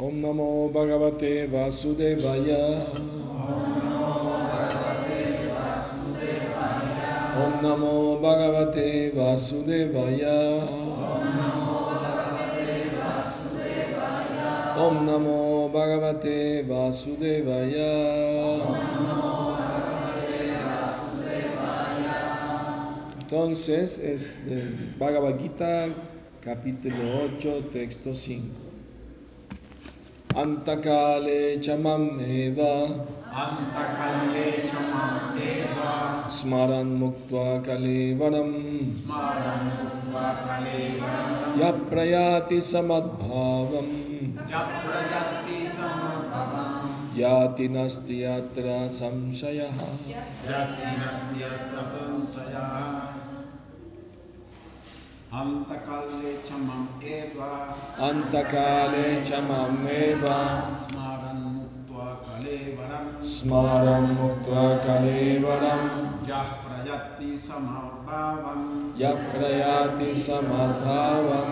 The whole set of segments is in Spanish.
Om Namo Bhagavate Vasudevaya. Om Namo Bhagavate Vasudevaya. Om Namo Bhagavate Vasudevaya. Entonces es Bhagavad Gita, capítulo 8, texto 5. अन्तकाले च ममेव स्मरन् मुक्त्वा कलेवरम् यः प्रयाति समद्भावम्। याति नास्ति यत्र संशयः। यज्ञस्य स्ततुंसयः अन्तकाले क्षमम् एव antakale chamam eva स्मरन् मुक्त्वा कलेवरं smaran muktva kalevaram यः प्रयत्ति समभावम् yaprayati samadbhavam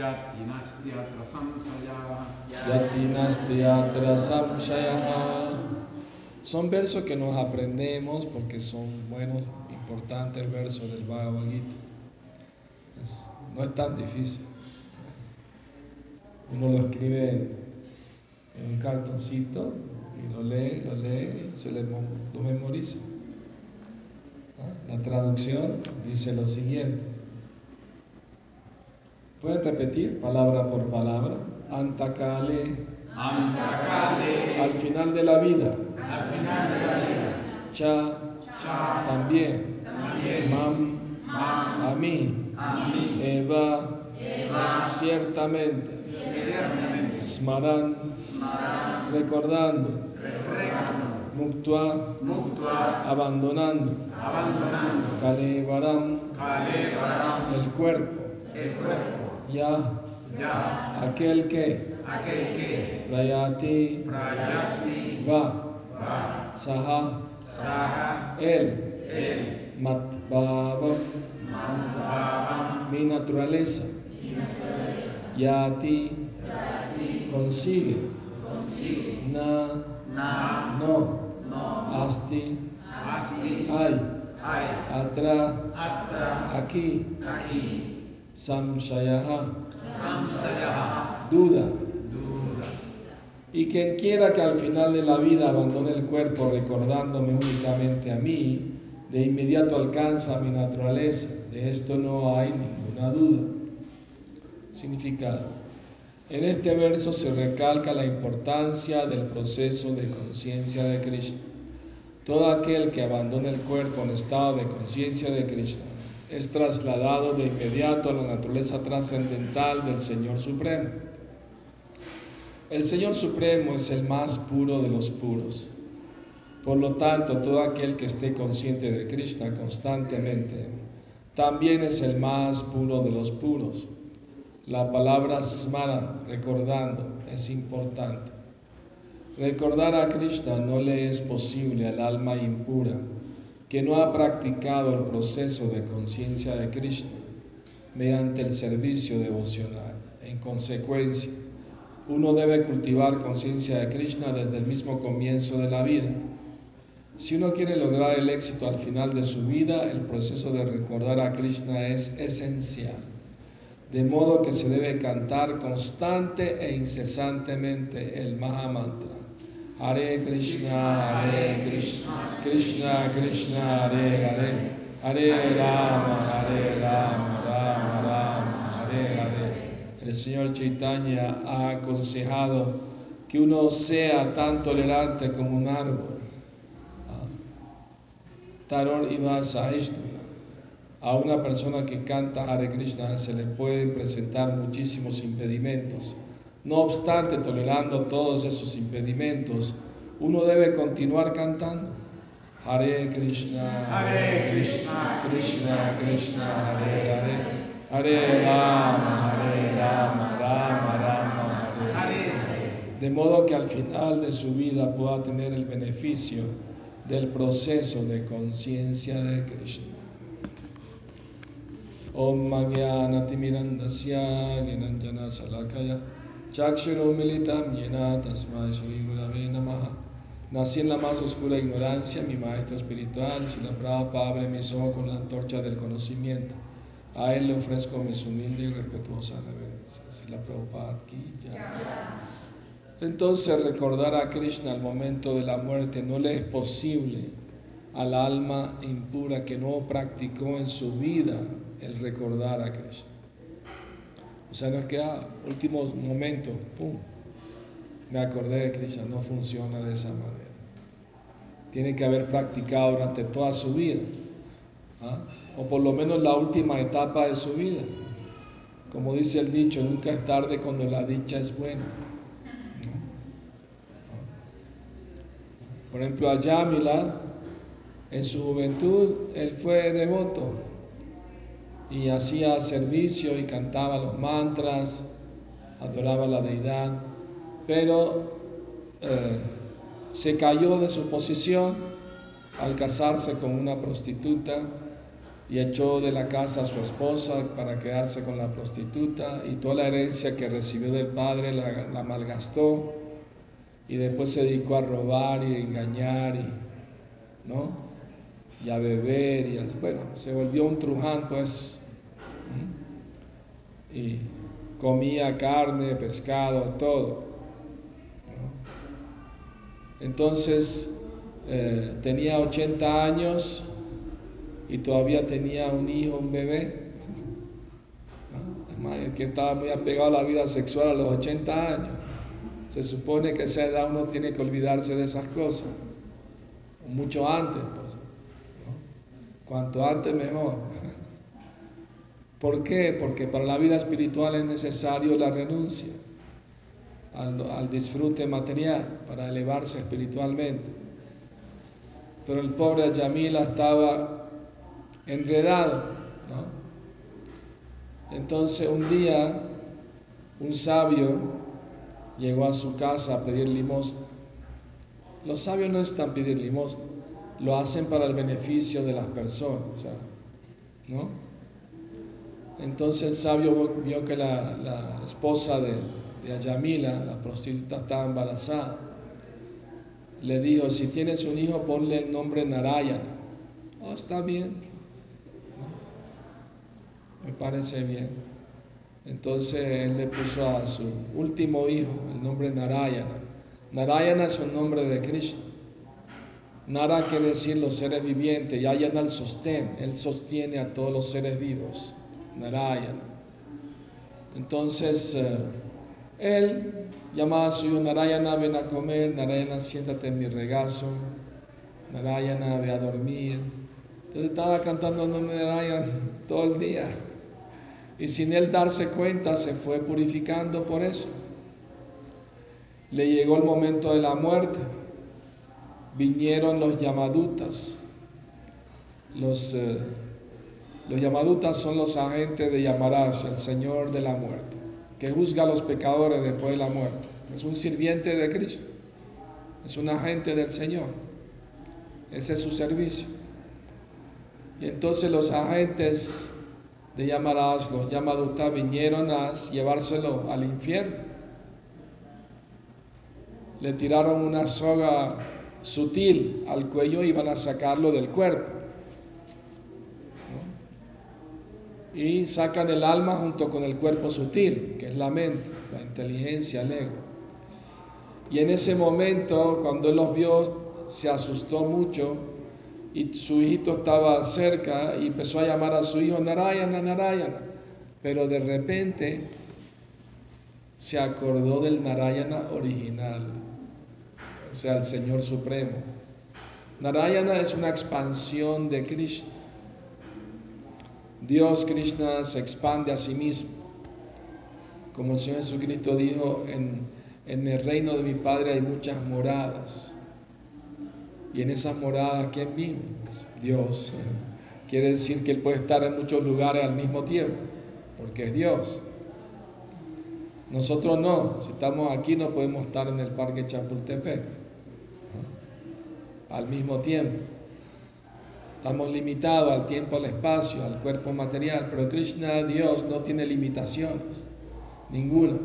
यति नस्त्यत्र संशयः yati nasti yatra samshayah Son versos que nos aprendemos porque son buenos, importantes versos del Bhagavad Gita. no es tan difícil. Uno lo escribe en, un cartoncito y lo lee, lo lee y se le, lo memoriza. ¿Ah? La traducción dice lo siguiente. Pueden repetir palabra por palabra. Antakale. Al final de la vida. Al final de la vida. Cha. También. Mam. A mí a mí Eva, ciertamente. ciertamente Smaran, recordando. recordando Muktva, mutua abandonando. abandonando Kalevaram, Kalevaram el cuerpo. el Ya, aquel que. Prayati, va. Saha, saha el mandavam mi naturaleza. Yati, consigue. Na, no. Asti, ay Atra, aquí. Samshayaha, duda Y quien quiera que al final de la vida abandone el cuerpo recordándome únicamente a mí, de inmediato alcanza mi naturaleza. De esto no hay ninguna duda. Significado. En este verso se recalca la importancia del proceso de conciencia de Krishna. Todo aquel que abandona el cuerpo en estado de conciencia de Krishna es trasladado de inmediato a la naturaleza trascendental del Señor Supremo. El Señor Supremo es el más puro de los puros. Por lo tanto, todo aquel que esté consciente de Krishna constantemente también es el más puro de los puros. La palabra smara, recordando, es importante. Recordar a Krishna no le es posible al alma impura que no ha practicado el proceso de conciencia de Krishna mediante el servicio devocional. En consecuencia, uno debe cultivar conciencia de Krishna desde el mismo comienzo de la vida. Si uno quiere lograr el éxito al final de su vida, el proceso de recordar a Krishna es esencial. De modo que se debe cantar constante e incesantemente el Mahamantra. Hare Krishna, Hare Krishna, Krishna Krishna, Hare Hare, Hare Rama, Hare Rama, Rama Rama, Hare Hare. El Señor Chaitanya ha aconsejado que uno sea tan tolerante como un árbol. Iva Sahishnava. A una persona que canta Hare Krishna se le pueden presentar muchísimos impedimentos. No obstante, tolerando todos esos impedimentos, uno debe continuar cantando. Hare Krishna, Hare Krishna, Krishna Krishna, Hare Hare, Hare Rama, Hare Rama, Rama Rama, Hare de modo que al final de su vida pueda tener el beneficio del proceso de conciencia de Krishna. Om Magyana Timirandasya Ginanjana Salakaya Chakshurumilitam yena tasmai Shri Gurave Namaha. Nací en la más oscura ignorancia, mi maestro espiritual, Srila Prabhupada abre mis ojos con la antorcha del conocimiento. A él le ofrezco mis humildes y respetuosas reverencias. Srila Prabhupada ki jai. Entonces recordar a Krishna al momento de la muerte no le es posible al alma impura que no practicó en su vida el recordar a Krishna. O sea, no es que a último momento, pum, me acordé de Krishna, no funciona de esa manera. Tiene que haber practicado durante toda su vida, ¿ah? o por lo menos la última etapa de su vida. Como dice el dicho, nunca es tarde cuando la dicha es buena. Por ejemplo, a Yamila, en su juventud, él fue devoto y hacía servicio y cantaba los mantras, adoraba la deidad, pero eh, se cayó de su posición al casarse con una prostituta y echó de la casa a su esposa para quedarse con la prostituta y toda la herencia que recibió del padre la malgastó y después se dedicó a robar y a engañar y, ¿no? y a beber y a- bueno, se volvió un truján pues y comía carne, pescado, todo. Entonces eh, tenía 80 años y todavía tenía un hijo, un bebé. ¿no? Además, el que estaba muy apegado a la vida sexual a los 80 años. Se supone que a esa edad uno tiene que olvidarse de esas cosas. Mucho antes, pues. Cuanto antes mejor. ¿Por qué? Porque para la vida espiritual es necesario la renuncia al, al disfrute material para elevarse espiritualmente. Pero el pobre Yamila estaba enredado. Entonces un día un sabio llegó a su casa a pedir limosna. Los sabios no están pedir limosna, lo hacen para el beneficio de las personas, ¿no? Entonces el sabio vio que la, la esposa de, de Ayamila, la prostituta, estaba embarazada. Le dijo, si tienes un hijo, ponle el nombre Narayana. Oh, está bien. Me parece bien. Entonces él le puso a su último hijo el nombre Narayana. Narayana es un nombre de Krishna. Nara quiere decir los seres vivientes y Ayana el sostén. Él sostiene a todos los seres vivos. Narayana. Entonces eh, él llamaba a su hijo Narayana, ven a comer, Narayana, siéntate en mi regazo, Narayana, ve a dormir. Entonces estaba cantando el nombre de Narayana todo el día. Y sin él darse cuenta se fue purificando por eso. Le llegó el momento de la muerte. Vinieron los yamadutas. Los, eh, los yamadutas son los agentes de Yamaraj, el Señor de la muerte, que juzga a los pecadores después de la muerte. Es un sirviente de Cristo. Es un agente del Señor. Ese es su servicio. Y entonces los agentes de Yamaraj, los Yamadutas, vinieron a llevárselo al infierno. Le tiraron una soga sutil al cuello y iban a sacarlo del cuerpo. Y sacan el alma junto con el cuerpo sutil, que es la mente, la inteligencia, el ego. Y en ese momento, cuando él los vio, se asustó mucho y su hijito estaba cerca y empezó a llamar a su hijo Narayana, Narayana. Pero de repente se acordó del Narayana original, o sea, el Señor Supremo. Narayana es una expansión de Krishna. Dios Krishna se expande a sí mismo. Como el Señor Jesucristo dijo, en, en el reino de mi Padre hay muchas moradas. Y en esas moradas, ¿quién vive? Pues Dios. Quiere decir que Él puede estar en muchos lugares al mismo tiempo, porque es Dios. Nosotros no, si estamos aquí no podemos estar en el parque Chapultepec al mismo tiempo. Estamos limitados al tiempo, al espacio, al cuerpo material, pero Krishna, Dios, no tiene limitaciones, ninguna.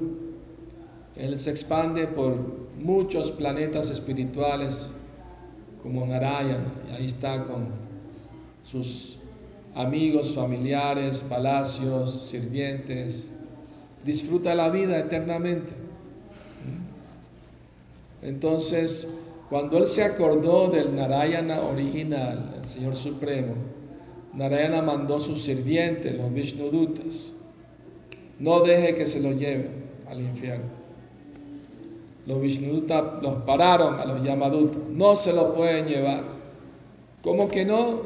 Él se expande por muchos planetas espirituales como Narayana, y ahí está con sus amigos, familiares, palacios, sirvientes. Disfruta la vida eternamente. Entonces, cuando él se acordó del Narayana original, el Señor Supremo, Narayana mandó a sus sirvientes, los Vishnudutas, no deje que se lo lleven al infierno. Los Vishnudutas los pararon a los Yamadutas, no se lo pueden llevar. ¿Cómo que no?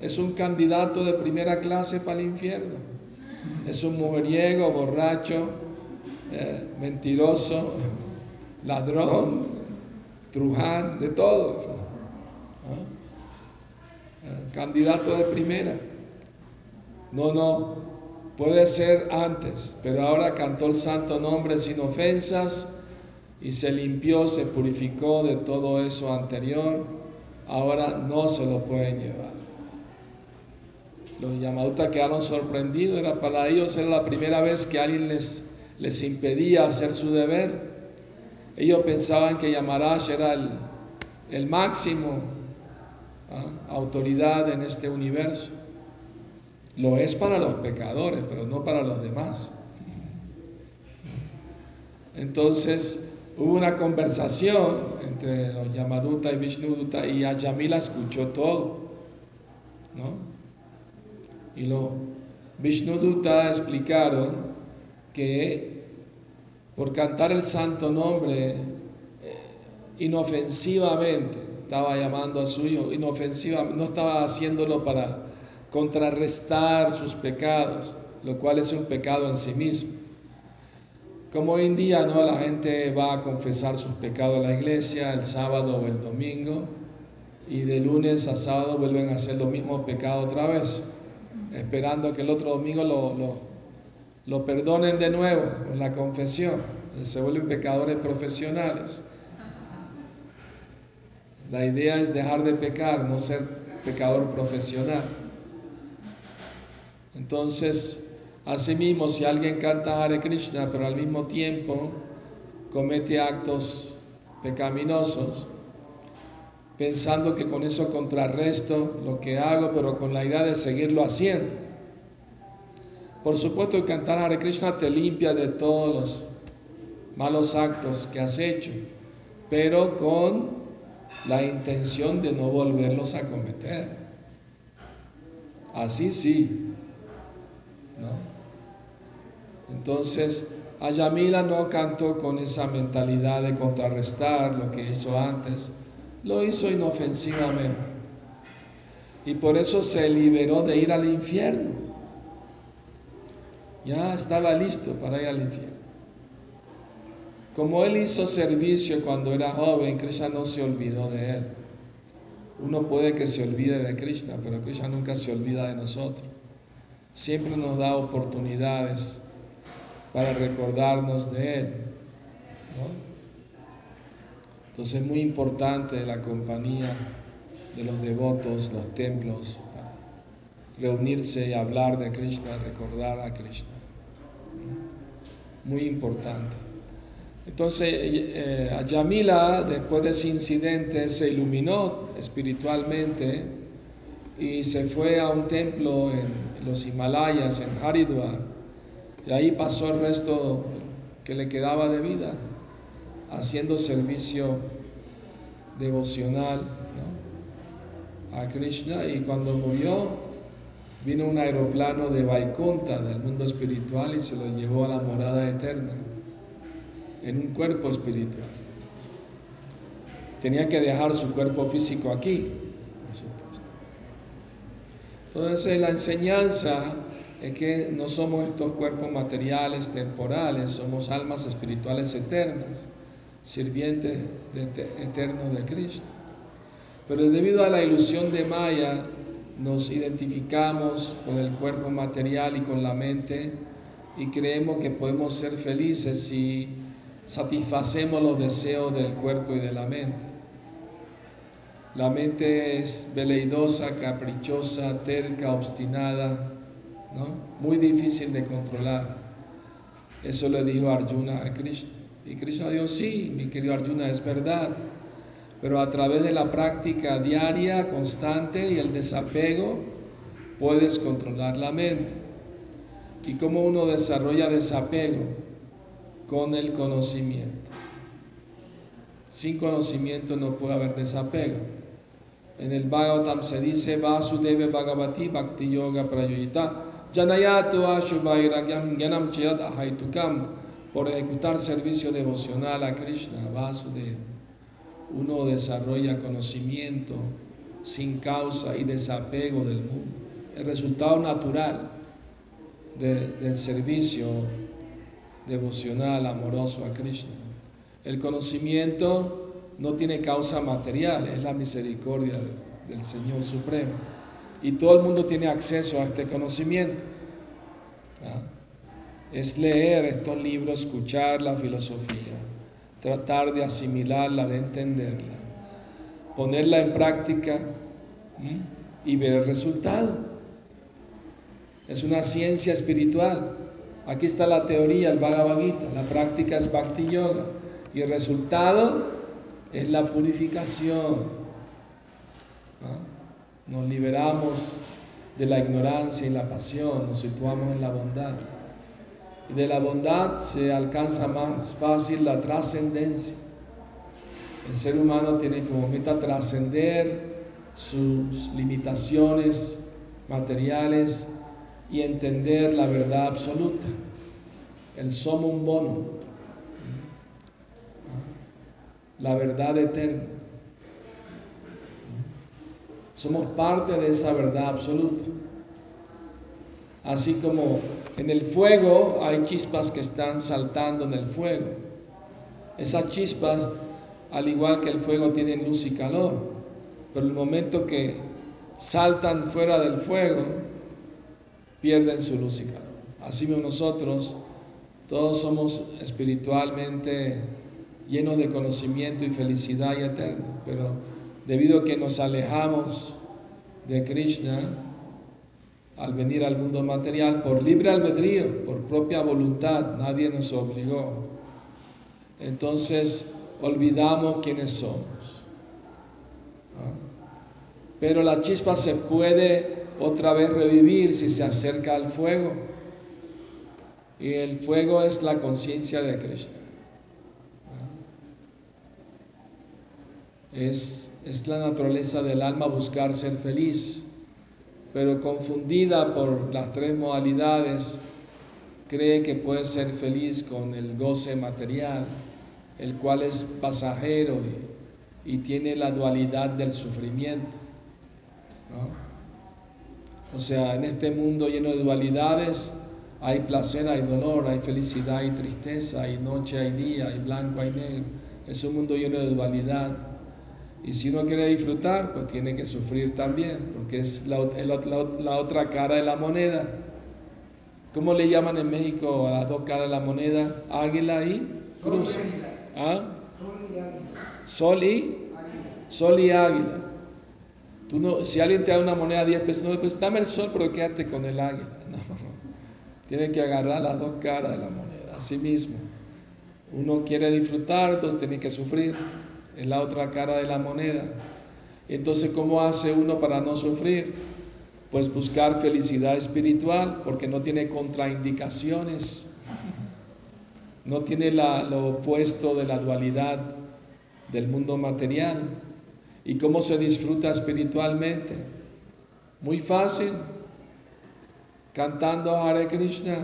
Es un candidato de primera clase para el infierno. Es un mujeriego, borracho, eh, mentiroso, ladrón, truján, de todo. ¿Ah? Candidato de primera. No, no, puede ser antes, pero ahora cantó el santo nombre sin ofensas y se limpió, se purificó de todo eso anterior. Ahora no se lo pueden llevar. Los Yamadutas quedaron sorprendidos, era para ellos era la primera vez que alguien les, les impedía hacer su deber. Ellos pensaban que Yamaraj era el, máximo ¿ah? autoridad en este universo. Lo es para los pecadores, pero no para los demás. Entonces hubo una conversación entre los Yamaduta y Vishnuduta y Ayamila escuchó todo. ¿no? Y los Vishnuduta explicaron que por cantar el santo nombre eh, inofensivamente, estaba llamando a su hijo, inofensivamente, no estaba haciéndolo para contrarrestar sus pecados, lo cual es un pecado en sí mismo. Como hoy en día no la gente va a confesar sus pecados en la iglesia el sábado o el domingo y de lunes a sábado vuelven a hacer los mismos pecados otra vez, esperando que el otro domingo lo, lo lo perdonen de nuevo en la confesión, se vuelven pecadores profesionales. La idea es dejar de pecar, no ser pecador profesional. Entonces, asimismo, si alguien canta Hare Krishna, pero al mismo tiempo comete actos pecaminosos, pensando que con eso contrarresto lo que hago, pero con la idea de seguirlo haciendo, por supuesto que cantar Hare Krishna te limpia de todos los malos actos que has hecho, pero con la intención de no volverlos a cometer. Así sí. ¿no? Entonces, Ayamila no cantó con esa mentalidad de contrarrestar lo que hizo antes, lo hizo inofensivamente. Y por eso se liberó de ir al infierno ya estaba listo para ir al infierno. Como él hizo servicio cuando era joven, Krishna no se olvidó de él. Uno puede que se olvide de Krishna, pero Krishna nunca se olvida de nosotros. Siempre nos da oportunidades para recordarnos de Él. Entonces es muy importante la compañía de los devotos, los templos, reunirse y hablar de Krishna, recordar a Krishna. Muy importante. Entonces, eh, después de ese incidente, se iluminó espiritualmente y se fue a un templo en los Himalayas, en Haridwar, y ahí pasó el resto que le quedaba de vida, haciendo servicio devocional a Krishna, y cuando murió, Vino un aeroplano de Vaikunta, del mundo espiritual, y se lo llevó a la morada eterna, en un cuerpo espiritual. Tenía que dejar su cuerpo físico aquí, por supuesto. Entonces la enseñanza es que no somos estos cuerpos materiales, temporales, somos almas espirituales eternas, sirvientes eternos de Cristo. Pero debido a la ilusión de Maya, nos identificamos con el cuerpo material y con la mente y creemos que podemos ser felices si satisfacemos los deseos del cuerpo y de la mente. La mente es veleidosa, caprichosa, terca, obstinada, ¿no? muy difícil de controlar. Eso le dijo Arjuna a Krishna. Y Krishna dijo, sí, mi querido Arjuna, es verdad. Pero a través de la práctica diaria, constante y el desapego, puedes controlar la mente. ¿Y cómo uno desarrolla desapego? Con el conocimiento. Sin conocimiento no puede haber desapego. En el Bhagavatam se dice Vasudeva Bhagavati Bhakti Yoga Prayoyita Janayatu Ashubhairagyam Gyanam Chirat Ahaitukam por ejecutar servicio devocional a Krishna. Uno desarrolla conocimiento sin causa y desapego del mundo. El resultado natural del servicio devocional amoroso a Krishna. El conocimiento no tiene causa material, es la misericordia del Señor Supremo. Y todo el mundo tiene acceso a este conocimiento. Es leer estos libros, escuchar la filosofía, tratar de asimilarla, de entenderla, ponerla en práctica y ver el resultado. Es una ciencia espiritual. Aquí está la teoría, el Bhagavad Gita, la práctica es Bhakti Yoga y el resultado es la purificación. Nos liberamos de la ignorancia y la pasión, nos situamos en la bondad. Y de la bondad se alcanza más fácil la trascendencia. El ser humano tiene como meta trascender sus limitaciones materiales y entender la verdad absoluta, el un bono, la verdad eterna. Somos parte de esa verdad absoluta. Así como en el fuego hay chispas que están saltando en el fuego. Esas chispas, al igual que el fuego, tienen luz y calor. Pero el momento que saltan fuera del fuego, pierden su luz y calor. Así mismo nosotros, todos somos espiritualmente llenos de conocimiento y felicidad y eterno. Pero debido a que nos alejamos de Krishna, al venir al mundo material por libre albedrío, por propia voluntad, nadie nos obligó. Entonces olvidamos quiénes somos. Ah. Pero la chispa se puede otra vez revivir si se acerca al fuego. Y el fuego es la conciencia de Krishna. Es, es la naturaleza del alma buscar ser feliz pero confundida por las tres modalidades, cree que puede ser feliz con el goce material, el cual es pasajero y, tiene la dualidad del sufrimiento. O sea, en este mundo lleno de dualidades hay placer, hay dolor, hay felicidad, hay tristeza, hay noche, hay día, hay blanco, hay negro. Es un mundo lleno de dualidad. Y si uno quiere disfrutar, pues tiene que sufrir también, porque es la, otra cara de la moneda. ¿Cómo le llaman en México a las dos caras de la moneda? Águila y cruz. ¿Ah? Sol y Sol y águila. Tú no, si alguien te da una moneda de 10 pesos, no, pues dame el sol, pero quédate con el águila. No, Tiene que agarrar las dos caras de la moneda, así mismo. Uno quiere disfrutar, entonces tiene que sufrir es la otra cara de la moneda. Entonces, ¿cómo hace uno para no sufrir? Pues buscar felicidad espiritual, porque no tiene contraindicaciones, no tiene lo opuesto de la dualidad del mundo material. ¿Y cómo se disfruta espiritualmente? Muy fácil, cantando Hare Krishna,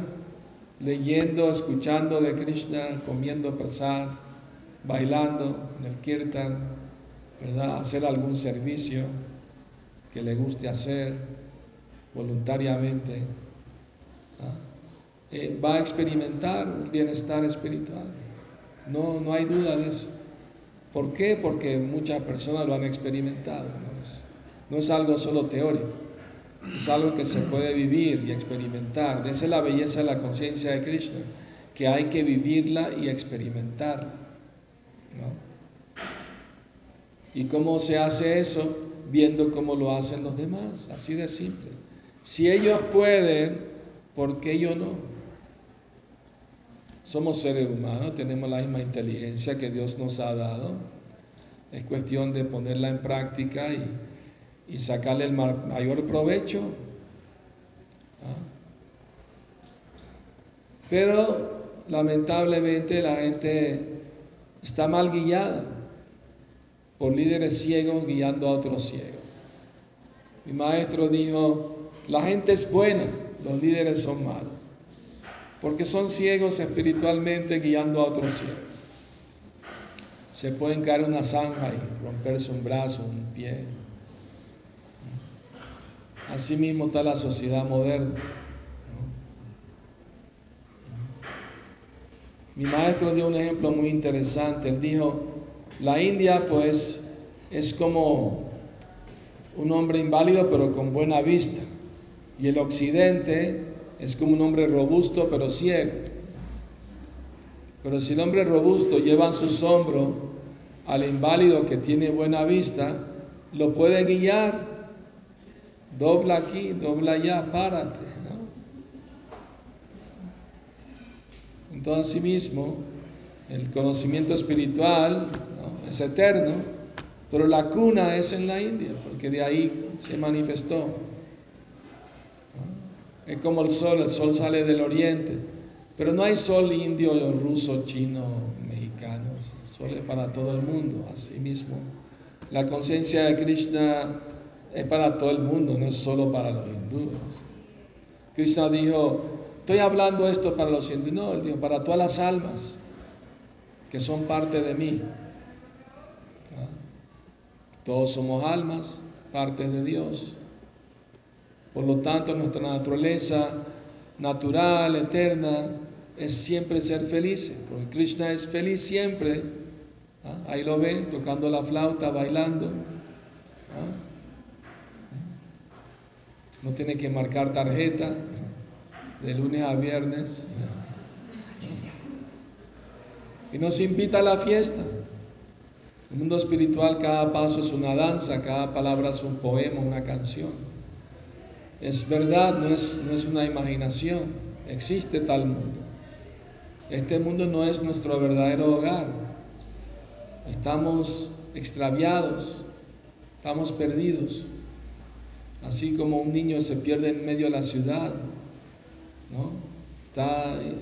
leyendo, escuchando de Krishna, comiendo prasad bailando en el kirtan, ¿verdad? Hacer algún servicio que le guste hacer voluntariamente. Eh, va a experimentar un bienestar espiritual. No, no hay duda de eso. ¿Por qué? Porque muchas personas lo han experimentado. ¿no? Es, no es algo solo teórico, es algo que se puede vivir y experimentar. Esa es la belleza de la conciencia de Krishna, que hay que vivirla y experimentarla. ¿Y cómo se hace eso? Viendo cómo lo hacen los demás, así de simple. Si ellos pueden, ¿por qué yo no? Somos seres humanos, tenemos la misma inteligencia que Dios nos ha dado. Es cuestión de ponerla en práctica y, y sacarle el mayor provecho. ¿Ah? Pero lamentablemente la gente está mal guiada por líderes ciegos guiando a otros ciegos. Mi maestro dijo, la gente es buena, los líderes son malos, porque son ciegos espiritualmente guiando a otros ciegos. Se pueden caer una zanja y romperse un brazo, un pie. Así mismo está la sociedad moderna. Mi maestro dio un ejemplo muy interesante. Él dijo, la India pues es como un hombre inválido pero con buena vista. Y el occidente es como un hombre robusto pero ciego. Pero si el hombre robusto lleva en sus hombros al inválido que tiene buena vista, lo puede guiar. Dobla aquí, dobla allá, párate. Entonces, mismo, el conocimiento espiritual es eterno, pero la cuna es en la India, porque de ahí se manifestó. Es como el sol, el sol sale del oriente, pero no hay sol indio, ruso, chino, mexicano, el sol es para todo el mundo, así mismo. La conciencia de Krishna es para todo el mundo, no es solo para los hindúes. Krishna dijo, Estoy hablando esto para los dijo, para todas las almas que son parte de mí. ¿Ah? Todos somos almas, partes de Dios. Por lo tanto, nuestra naturaleza natural, eterna, es siempre ser felices, porque Krishna es feliz siempre. ¿Ah? Ahí lo ven, tocando la flauta, bailando. ¿Ah? No tiene que marcar tarjeta de lunes a viernes. Y nos invita a la fiesta. El mundo espiritual cada paso es una danza, cada palabra es un poema, una canción. Es verdad, no es, no es una imaginación, existe tal mundo. Este mundo no es nuestro verdadero hogar. Estamos extraviados, estamos perdidos. Así como un niño se pierde en medio de la ciudad, ¿no? Está eh,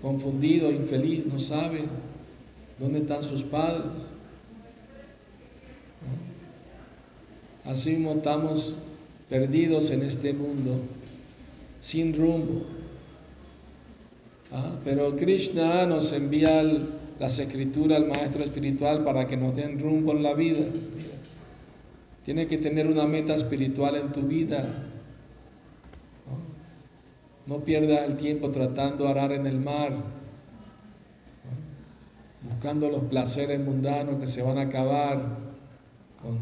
confundido, infeliz, no sabe dónde están sus padres. Así mismo estamos perdidos en este mundo, sin rumbo. ¿Ah? Pero Krishna nos envía las escrituras al maestro espiritual para que nos den rumbo en la vida. Tiene que tener una meta espiritual en tu vida. No pierdas el tiempo tratando de arar en el mar, buscando los placeres mundanos que se van a acabar con,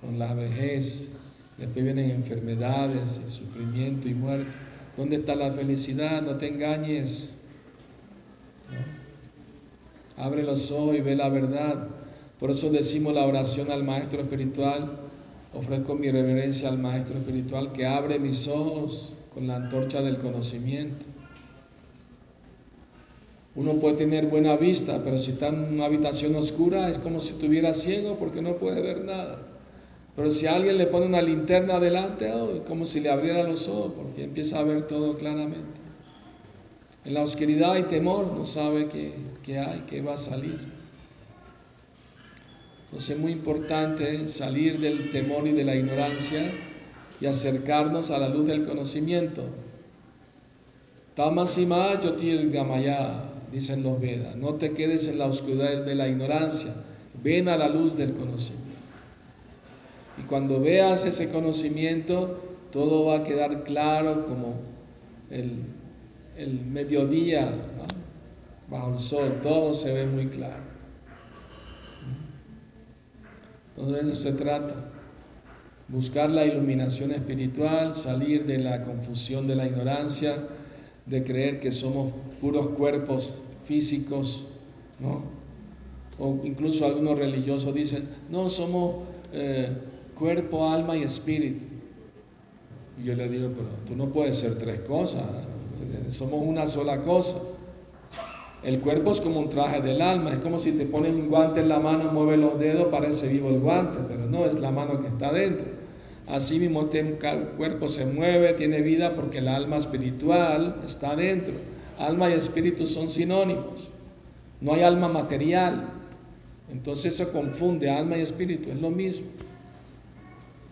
con la vejez. Después vienen enfermedades, y sufrimiento y muerte. ¿Dónde está la felicidad? No te engañes. Abre los ojos y ve la verdad. Por eso decimos la oración al Maestro Espiritual. Ofrezco mi reverencia al Maestro Espiritual que abre mis ojos con la antorcha del conocimiento. Uno puede tener buena vista, pero si está en una habitación oscura es como si estuviera ciego porque no puede ver nada. Pero si alguien le pone una linterna delante, oh, es como si le abriera los ojos porque empieza a ver todo claramente. En la oscuridad hay temor, no sabe qué, qué hay, qué va a salir. Entonces es muy importante salir del temor y de la ignorancia y acercarnos a la luz del conocimiento. Tamasima Gamaya, dicen los Vedas, no te quedes en la oscuridad de la ignorancia, ven a la luz del conocimiento. Y cuando veas ese conocimiento, todo va a quedar claro como el, mediodía bajo el sol, todo se ve muy claro. Todo eso se trata buscar la iluminación espiritual, salir de la confusión de la ignorancia, de creer que somos puros cuerpos físicos, ¿no? O incluso algunos religiosos dicen, no, somos eh, cuerpo, alma y espíritu. Y yo le digo, pero tú no puedes ser tres cosas, somos una sola cosa. El cuerpo es como un traje del alma, es como si te ponen un guante en la mano, mueve los dedos, parece vivo el guante, pero no, es la mano que está dentro. Así mismo este cuerpo se mueve, tiene vida porque el alma espiritual está dentro. Alma y espíritu son sinónimos. No hay alma material. Entonces eso confunde alma y espíritu, es lo mismo.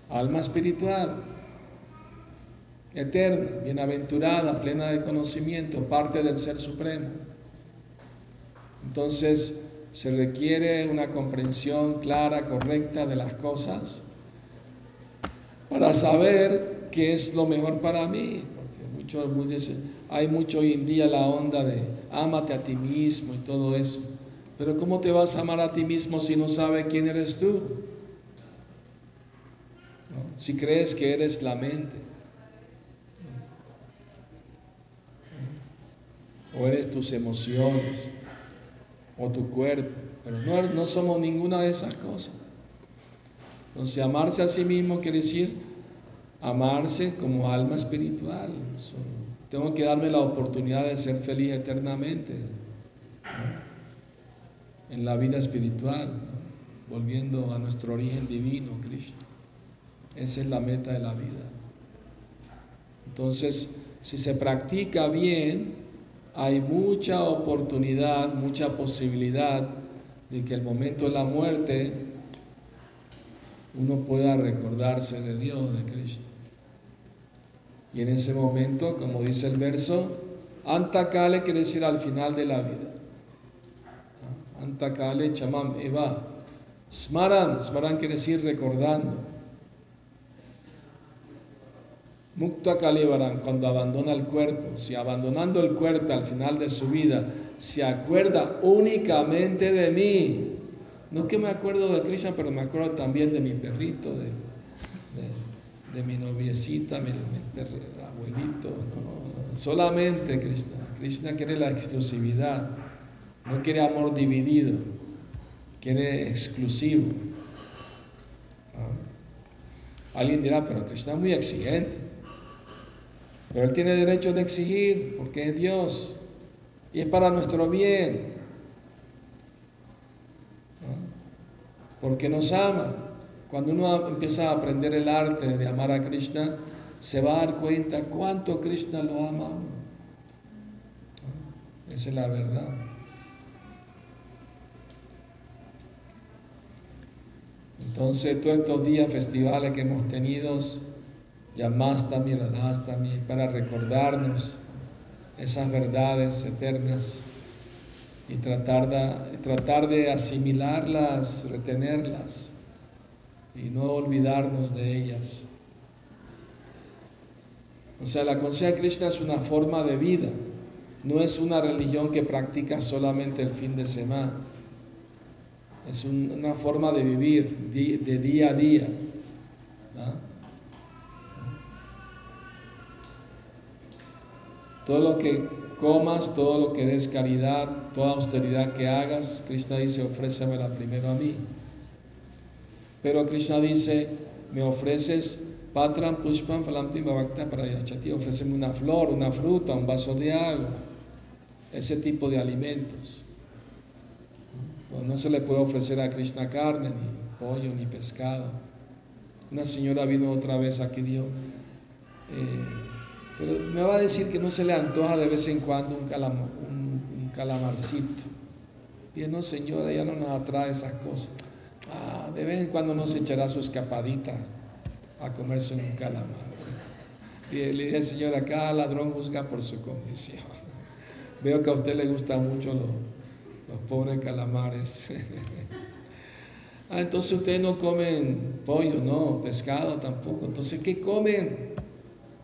Alma espiritual, eterna, bienaventurada, plena de conocimiento, parte del Ser Supremo. Entonces se requiere una comprensión clara, correcta de las cosas para saber qué es lo mejor para mí. Porque muchos, hay mucho hoy en día la onda de ámate a ti mismo y todo eso. Pero ¿cómo te vas a amar a ti mismo si no sabes quién eres tú? Si crees que eres la mente. O eres tus emociones. O tu cuerpo. Pero no, no somos ninguna de esas cosas. Entonces, amarse a sí mismo quiere decir amarse como alma espiritual. Tengo que darme la oportunidad de ser feliz eternamente en la vida espiritual, volviendo a nuestro origen divino, Cristo. Esa es la meta de la vida. Entonces, si se practica bien, hay mucha oportunidad, mucha posibilidad de que el momento de la muerte uno pueda recordarse de Dios, de Cristo. Y en ese momento, como dice el verso, Antakale quiere decir al final de la vida. Antakale chamam eva. Smaran, smaran quiere decir recordando. Mukta Kalibaran, cuando abandona el cuerpo, si abandonando el cuerpo al final de su vida se acuerda únicamente de mí, no es que me acuerdo de Krishna, pero me acuerdo también de mi perrito, de, de, mi noviecita, mi, abuelito. No, solamente Krishna. Krishna quiere la exclusividad, no quiere amor dividido, quiere exclusivo. Ah. Alguien dirá, pero Krishna es muy exigente. Pero Él tiene derecho de exigir porque es Dios y es para nuestro bien. Porque nos ama. Cuando uno empieza a aprender el arte de amar a Krishna, se va a dar cuenta cuánto Krishna lo ama. Esa es la verdad. Entonces, todos estos días festivales que hemos tenido, Yamastami, Radhastami, para recordarnos esas verdades eternas y tratar de, tratar de asimilarlas, retenerlas y no olvidarnos de ellas. O sea, la conciencia de Krishna es una forma de vida, no es una religión que practica solamente el fin de semana. Es una forma de vivir de día a día. Todo lo que comas, todo lo que des caridad, toda austeridad que hagas, Krishna dice, ofrécemela primero a mí. Pero Krishna dice, me ofreces patram pushpam falamtim para yachati, ofréceme una flor, una fruta, un vaso de agua, ese tipo de alimentos. Pues no se le puede ofrecer a Krishna carne, ni pollo, ni pescado. Una señora vino otra vez aquí y dijo, eh, pero me va a decir que no se le antoja de vez en cuando un, un, calamarcito. Y no, señora, ya no nos atrae esas cosas. Ah, de vez en cuando no se echará su escapadita a comerse un calamar. Y le dije, señora, cada ladrón juzga por su condición. Veo que a usted le gustan mucho los, los pobres calamares. ah, entonces ustedes no comen pollo, no, pescado tampoco. Entonces, ¿qué comen?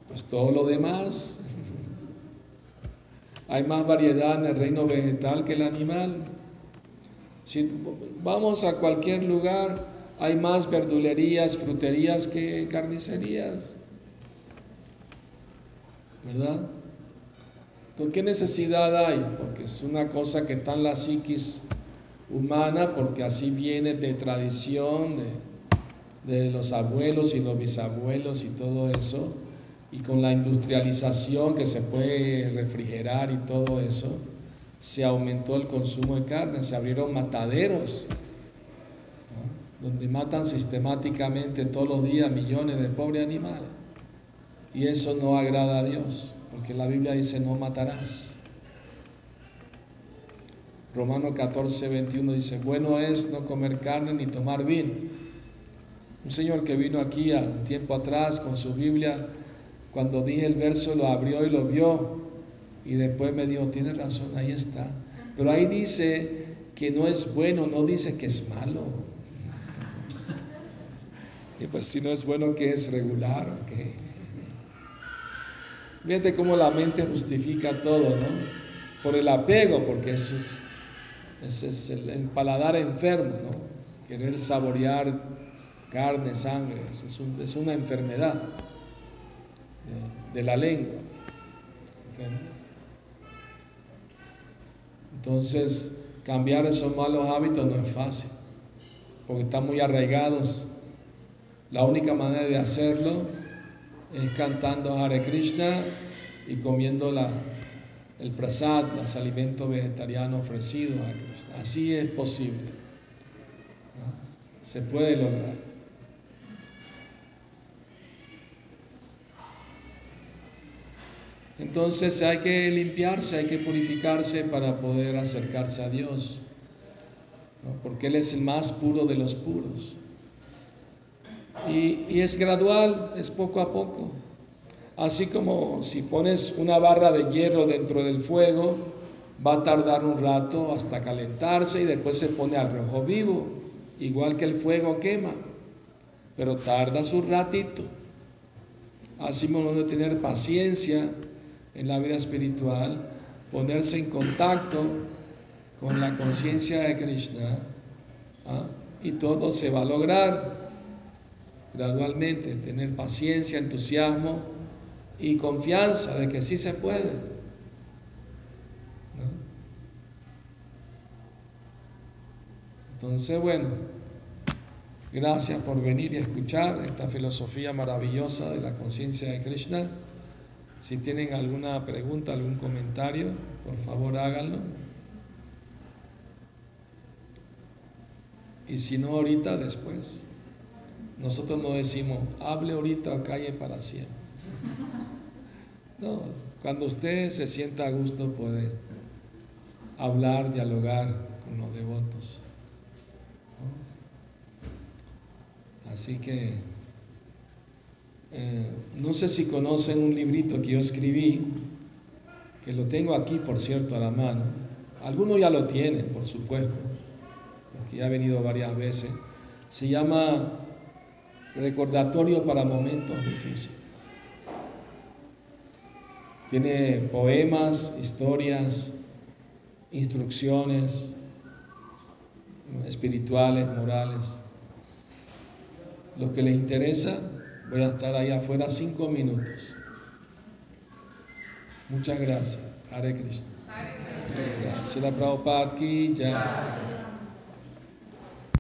Pues todo lo demás. Hay más variedad en el reino vegetal que el animal. Si vamos a cualquier lugar, hay más verdulerías, fruterías que carnicerías. ¿Verdad? Entonces, ¿qué necesidad hay? Porque es una cosa que está en la psiquis humana, porque así viene de tradición, de, de los abuelos y los bisabuelos y todo eso y con la industrialización que se puede refrigerar y todo eso, se aumentó el consumo de carne, se abrieron mataderos, donde matan sistemáticamente todos los días millones de pobres animales. Y eso no agrada a Dios, porque la Biblia dice no matarás. Romano 14, 21 dice, bueno es no comer carne ni tomar vino. Un señor que vino aquí a un tiempo atrás con su Biblia, cuando dije el verso lo abrió y lo vio y después me dijo, tiene razón, ahí está. Pero ahí dice que no es bueno, no dice que es malo. Y pues si no es bueno, ¿qué es regular? Fíjate cómo la mente justifica todo, ¿no? Por el apego, porque eso es, ese es el, el paladar enfermo, ¿no? Querer saborear carne, sangre, es, un- es una enfermedad de, la lengua. Entonces, cambiar esos malos hábitos no es fácil, porque están muy arraigados. La única manera de hacerlo es cantando Hare Krishna y comiendo la, el prasad, los alimentos vegetarianos ofrecidos a Krishna. Así es posible. Se puede lograr. Entonces hay que limpiarse, hay que purificarse para poder acercarse a Dios, porque Él es el más puro de los puros. Y, y es gradual, es poco a poco. Así como si pones una barra de hierro dentro del fuego, va a tardar un rato hasta calentarse y después se pone al rojo vivo, igual que el fuego quema, pero tarda su ratito. Así uno debe tener paciencia en la vida espiritual, ponerse en contacto con la conciencia de Krishna ¿ah? y todo se va a lograr gradualmente, tener paciencia, entusiasmo y confianza de que sí se puede. ¿no? Entonces, bueno, gracias por venir y escuchar esta filosofía maravillosa de la conciencia de Krishna. Si tienen alguna pregunta, algún comentario, por favor háganlo. Y si no ahorita, después. Nosotros no decimos, hable ahorita o calle para siempre. No, cuando usted se sienta a gusto puede hablar, dialogar con los devotos. Así que eh, no sé si conocen un librito que yo escribí, que lo tengo aquí, por cierto, a la mano. Algunos ya lo tienen, por supuesto, porque ya ha venido varias veces. Se llama Recordatorio para Momentos Difíciles. Tiene poemas, historias, instrucciones espirituales, morales. Lo que les interesa, voy a estar ahí afuera cinco minutos. Muchas gracias. Hare Krishna. Gracias. Srila Prabhupada ki.